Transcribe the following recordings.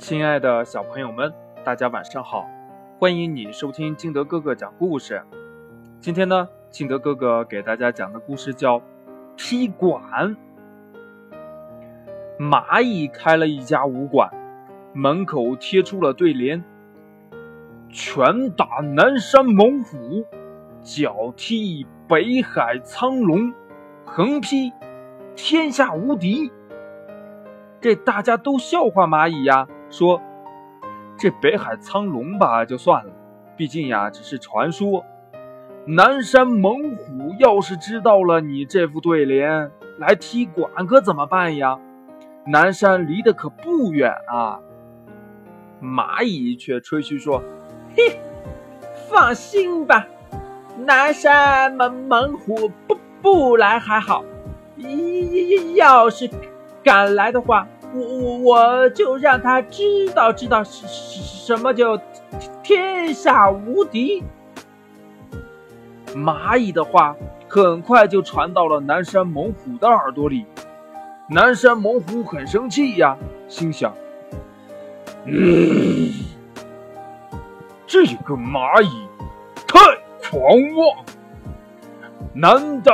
亲爱的小朋友们，大家晚上好！欢迎你收听金德哥哥讲故事。今天呢，金德哥哥给大家讲的故事叫《踢馆》。蚂蚁开了一家武馆，门口贴出了对联：“拳打南山猛虎，脚踢北海苍龙，横批天下无敌。”这大家都笑话蚂蚁呀。说：“这北海苍龙吧，就算了，毕竟呀，只是传说。南山猛虎要是知道了你这副对联，来踢馆可怎么办呀？南山离得可不远啊。”蚂蚁却吹嘘说：“嘿，放心吧，南山猛猛虎不不来还好，要是敢来的话。”我我我就让他知道知道什什什么叫天下无敌。蚂蚁的话很快就传到了南山猛虎的耳朵里，南山猛虎很生气呀，心想：嗯，这个蚂蚁太狂妄，难道？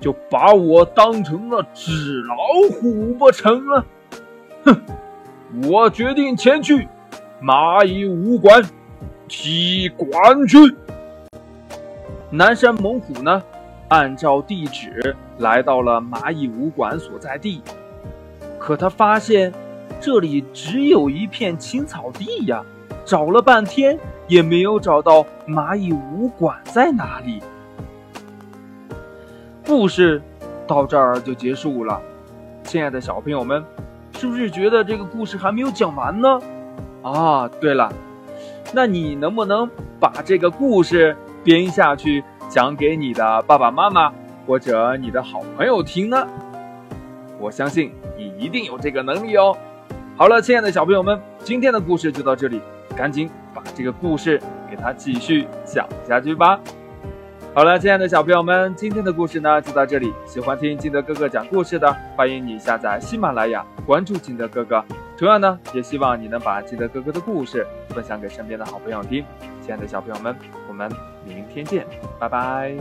就把我当成了纸老虎不成了？哼！我决定前去蚂蚁武馆踢馆去。南山猛虎呢，按照地址来到了蚂蚁武馆所在地，可他发现这里只有一片青草地呀，找了半天也没有找到蚂蚁武馆在哪里。故事到这儿就结束了，亲爱的小朋友们，是不是觉得这个故事还没有讲完呢？啊，对了，那你能不能把这个故事编下去，讲给你的爸爸妈妈或者你的好朋友听呢？我相信你一定有这个能力哦。好了，亲爱的小朋友们，今天的故事就到这里，赶紧把这个故事给它继续讲下去吧。好了，亲爱的小朋友们，今天的故事呢就到这里。喜欢听金德哥哥讲故事的，欢迎你下载喜马拉雅，关注金德哥哥。同样呢，也希望你能把金德哥哥的故事分享给身边的好朋友听。亲爱的小朋友们，我们明天见，拜拜。